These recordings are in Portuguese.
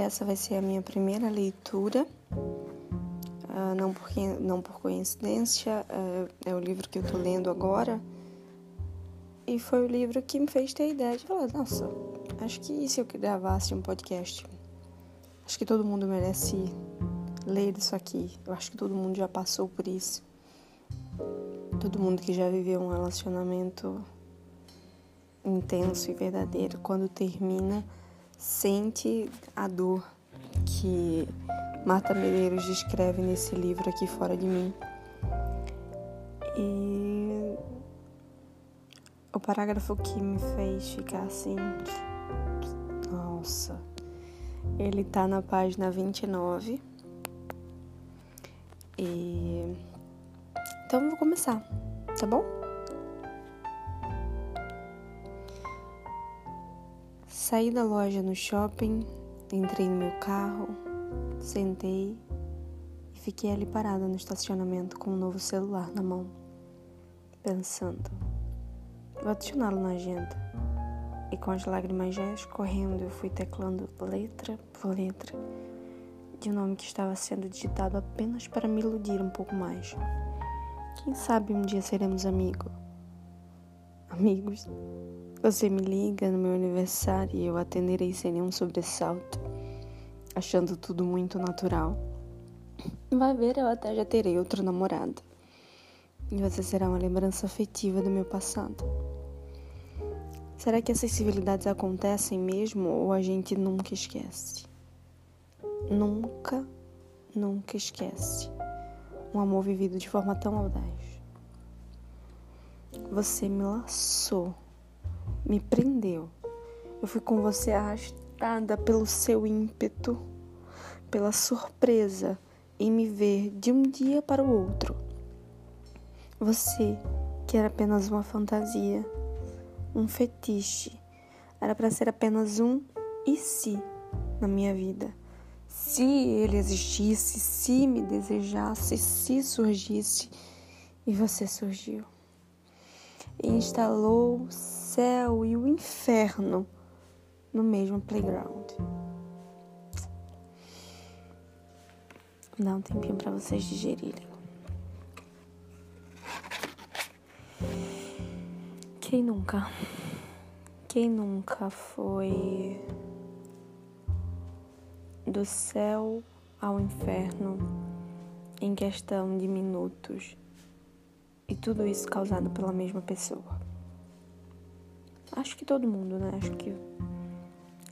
essa vai ser a minha primeira leitura. Uh, não, por, não por coincidência, uh, é o livro que eu tô lendo agora. E foi o livro que me fez ter a ideia de falar: nossa, acho que se eu gravasse um podcast, acho que todo mundo merece ler isso aqui. Eu acho que todo mundo já passou por isso. Todo mundo que já viveu um relacionamento intenso e verdadeiro, quando termina sente a dor que Marta Medeiros descreve nesse livro aqui fora de mim. E o parágrafo que me fez ficar assim, nossa, ele tá na página 29. E então vou começar, tá bom? Saí da loja no shopping, entrei no meu carro, sentei e fiquei ali parada no estacionamento com um novo celular na mão, pensando. Vou adicioná-lo na agenda. E com as lágrimas já escorrendo, eu fui teclando letra por letra de um nome que estava sendo digitado apenas para me iludir um pouco mais. Quem sabe um dia seremos amigos? Amigos? Você me liga no meu aniversário e eu atenderei sem nenhum sobressalto, achando tudo muito natural. Vai ver, eu até já terei outro namorado. E você será uma lembrança afetiva do meu passado. Será que essas civilidades acontecem mesmo ou a gente nunca esquece? Nunca, nunca esquece um amor vivido de forma tão audaz. Você me laçou me prendeu. Eu fui com você arrastada pelo seu ímpeto, pela surpresa em me ver de um dia para o outro. Você, que era apenas uma fantasia, um fetiche, era para ser apenas um e se na minha vida. Se ele existisse, se me desejasse, se surgisse, e você surgiu. E instalou céu e o inferno no mesmo playground. Dá um tempinho para vocês digerirem. Quem nunca? Quem nunca foi do céu ao inferno em questão de minutos e tudo isso causado pela mesma pessoa? Acho que todo mundo, né? Acho que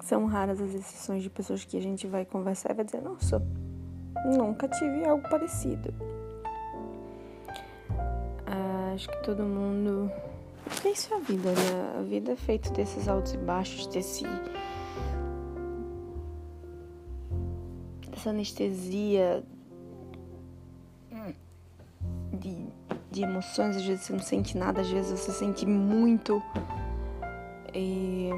são raras as exceções de pessoas que a gente vai conversar e vai dizer, nossa, nunca tive algo parecido. Ah, acho que todo mundo. Porque isso é a vida, né? A vida é feita desses altos e baixos, desse. dessa anestesia de emoções. Às vezes você não sente nada, às vezes você sente muito. E,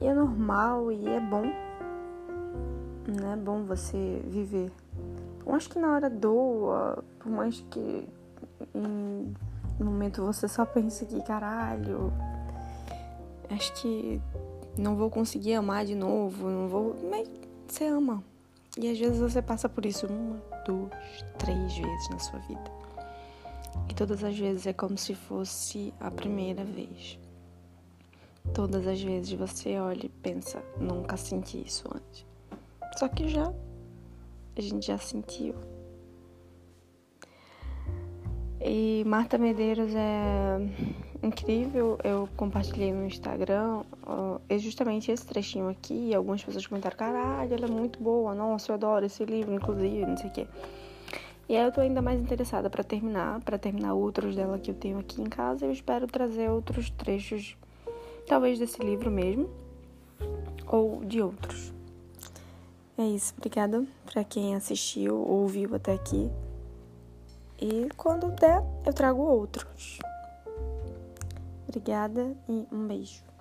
e é normal e é bom. Né? É bom você viver. Por mais que na hora doa, por mais que em no momento você só pense que caralho, acho que não vou conseguir amar de novo, não vou. Mas você ama. E às vezes você passa por isso uma, duas, três vezes na sua vida. E todas as vezes é como se fosse a primeira vez. Todas as vezes você olha e pensa, nunca senti isso antes. Só que já, a gente já sentiu. E Marta Medeiros é incrível. Eu compartilhei no Instagram é justamente esse trechinho aqui. E algumas pessoas comentaram: caralho, ela é muito boa. Nossa, eu adoro esse livro, inclusive, não sei o quê. E aí eu tô ainda mais interessada para terminar, para terminar outros dela que eu tenho aqui em casa. Eu espero trazer outros trechos, talvez desse livro mesmo, ou de outros. É isso, obrigada para quem assistiu ou ouviu até aqui. E quando der, eu trago outros. Obrigada e um beijo.